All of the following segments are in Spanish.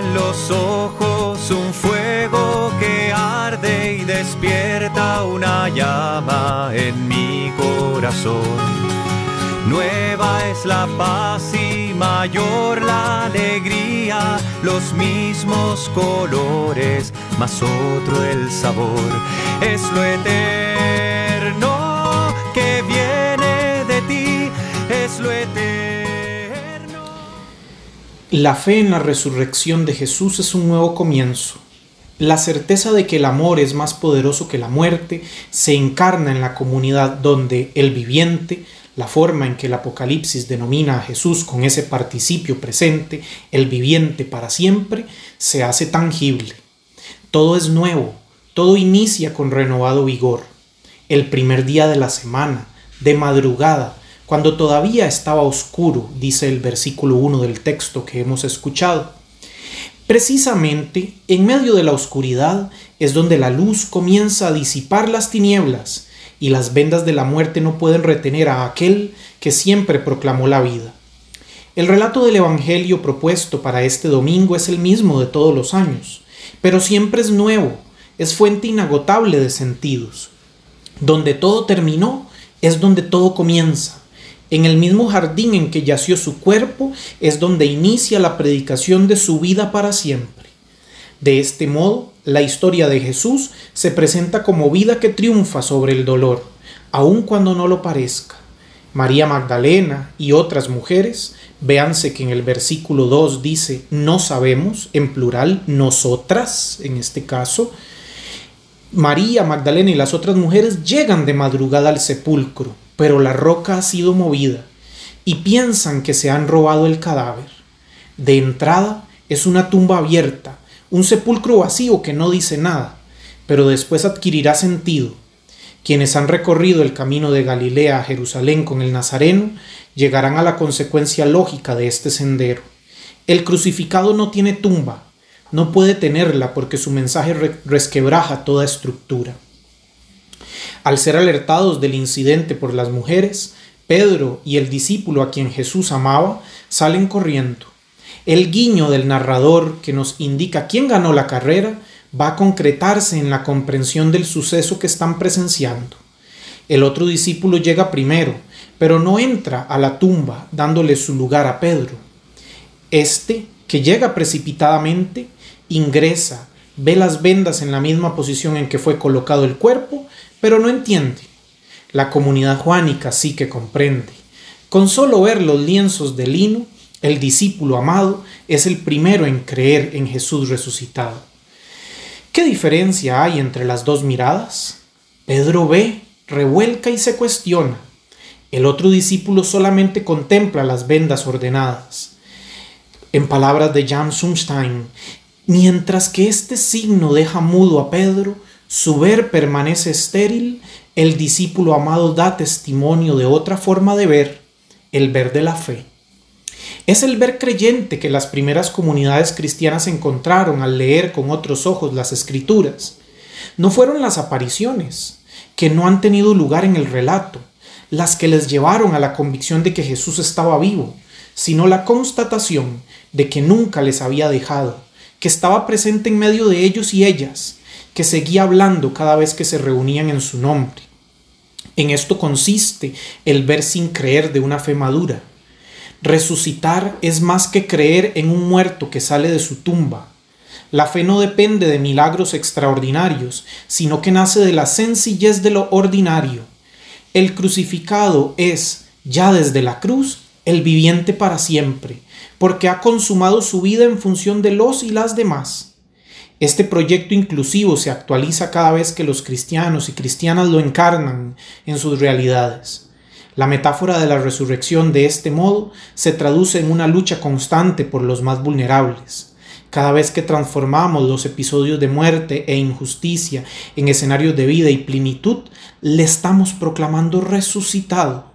en los ojos un fuego que arde y despierta una llama en mi corazón. Nueva es la paz y mayor la alegría, los mismos colores, más otro el sabor. Es lo eterno La fe en la resurrección de Jesús es un nuevo comienzo. La certeza de que el amor es más poderoso que la muerte se encarna en la comunidad donde el viviente, la forma en que el Apocalipsis denomina a Jesús con ese participio presente, el viviente para siempre, se hace tangible. Todo es nuevo, todo inicia con renovado vigor. El primer día de la semana, de madrugada, cuando todavía estaba oscuro, dice el versículo 1 del texto que hemos escuchado. Precisamente en medio de la oscuridad es donde la luz comienza a disipar las tinieblas y las vendas de la muerte no pueden retener a aquel que siempre proclamó la vida. El relato del Evangelio propuesto para este domingo es el mismo de todos los años, pero siempre es nuevo, es fuente inagotable de sentidos. Donde todo terminó es donde todo comienza. En el mismo jardín en que yació su cuerpo es donde inicia la predicación de su vida para siempre. De este modo, la historia de Jesús se presenta como vida que triunfa sobre el dolor, aun cuando no lo parezca. María Magdalena y otras mujeres, véanse que en el versículo 2 dice no sabemos, en plural, nosotras, en este caso, María Magdalena y las otras mujeres llegan de madrugada al sepulcro, pero la roca ha sido movida y piensan que se han robado el cadáver. De entrada es una tumba abierta, un sepulcro vacío que no dice nada, pero después adquirirá sentido. Quienes han recorrido el camino de Galilea a Jerusalén con el Nazareno llegarán a la consecuencia lógica de este sendero. El crucificado no tiene tumba, no puede tenerla porque su mensaje resquebraja toda estructura. Al ser alertados del incidente por las mujeres, Pedro y el discípulo a quien Jesús amaba salen corriendo. El guiño del narrador que nos indica quién ganó la carrera va a concretarse en la comprensión del suceso que están presenciando. El otro discípulo llega primero, pero no entra a la tumba dándole su lugar a Pedro. Este, que llega precipitadamente, ingresa, ve las vendas en la misma posición en que fue colocado el cuerpo, pero no entiende. La comunidad juánica sí que comprende. Con solo ver los lienzos de lino, el discípulo amado es el primero en creer en Jesús resucitado. ¿Qué diferencia hay entre las dos miradas? Pedro ve, revuelca y se cuestiona. El otro discípulo solamente contempla las vendas ordenadas. En palabras de Jan Sumstein, mientras que este signo deja mudo a Pedro, su ver permanece estéril, el discípulo amado da testimonio de otra forma de ver, el ver de la fe. Es el ver creyente que las primeras comunidades cristianas encontraron al leer con otros ojos las escrituras. No fueron las apariciones, que no han tenido lugar en el relato, las que les llevaron a la convicción de que Jesús estaba vivo, sino la constatación de que nunca les había dejado, que estaba presente en medio de ellos y ellas, que seguía hablando cada vez que se reunían en su nombre. En esto consiste el ver sin creer de una fe madura, Resucitar es más que creer en un muerto que sale de su tumba. La fe no depende de milagros extraordinarios, sino que nace de la sencillez de lo ordinario. El crucificado es, ya desde la cruz, el viviente para siempre, porque ha consumado su vida en función de los y las demás. Este proyecto inclusivo se actualiza cada vez que los cristianos y cristianas lo encarnan en sus realidades. La metáfora de la resurrección de este modo se traduce en una lucha constante por los más vulnerables. Cada vez que transformamos los episodios de muerte e injusticia en escenarios de vida y plenitud, le estamos proclamando resucitado.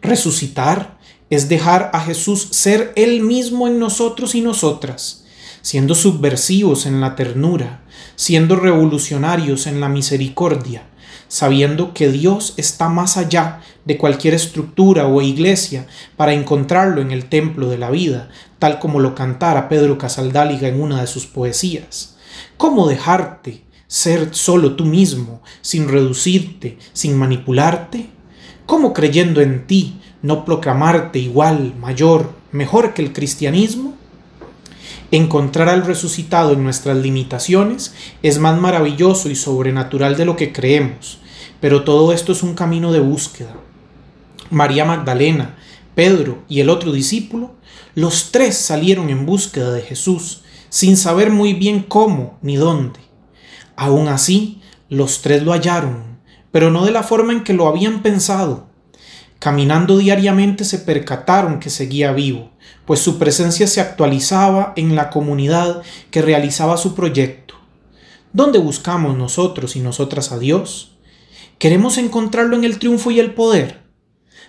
Resucitar es dejar a Jesús ser Él mismo en nosotros y nosotras, siendo subversivos en la ternura, siendo revolucionarios en la misericordia, sabiendo que Dios está más allá de cualquier estructura o iglesia para encontrarlo en el templo de la vida, tal como lo cantara Pedro Casaldáliga en una de sus poesías. ¿Cómo dejarte ser solo tú mismo, sin reducirte, sin manipularte? ¿Cómo creyendo en ti no proclamarte igual, mayor, mejor que el cristianismo? Encontrar al resucitado en nuestras limitaciones es más maravilloso y sobrenatural de lo que creemos, pero todo esto es un camino de búsqueda. María Magdalena, Pedro y el otro discípulo, los tres salieron en búsqueda de Jesús, sin saber muy bien cómo ni dónde. Aún así, los tres lo hallaron, pero no de la forma en que lo habían pensado. Caminando diariamente se percataron que seguía vivo, pues su presencia se actualizaba en la comunidad que realizaba su proyecto. ¿Dónde buscamos nosotros y nosotras a Dios? ¿Queremos encontrarlo en el triunfo y el poder?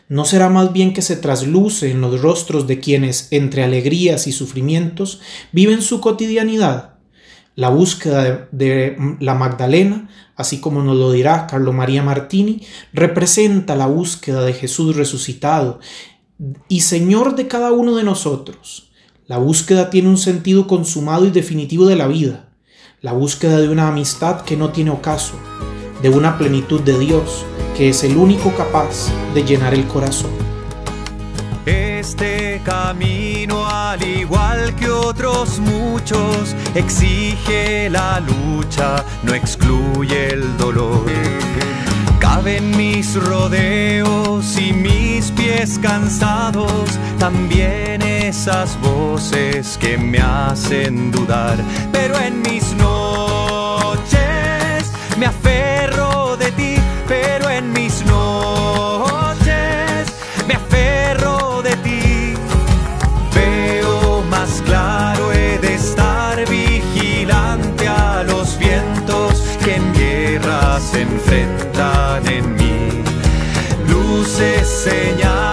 ¿No será más bien que se trasluce en los rostros de quienes, entre alegrías y sufrimientos, viven su cotidianidad? La búsqueda de, la Magdalena, así como nos lo dirá Carlo María Martini, representa la búsqueda de Jesús resucitado y Señor de cada uno de nosotros. La búsqueda tiene un sentido consumado y definitivo de la vida, la búsqueda de una amistad que no tiene ocaso, de una plenitud de Dios, que es el único capaz de llenar el corazón. Este camino, al igual que otros muchos, exige la lucha, no excluye el dolor. Caben mis rodeos y mis pies cansados, también esas voces que me hacen dudar, pero en mis noches me aferro luces señal.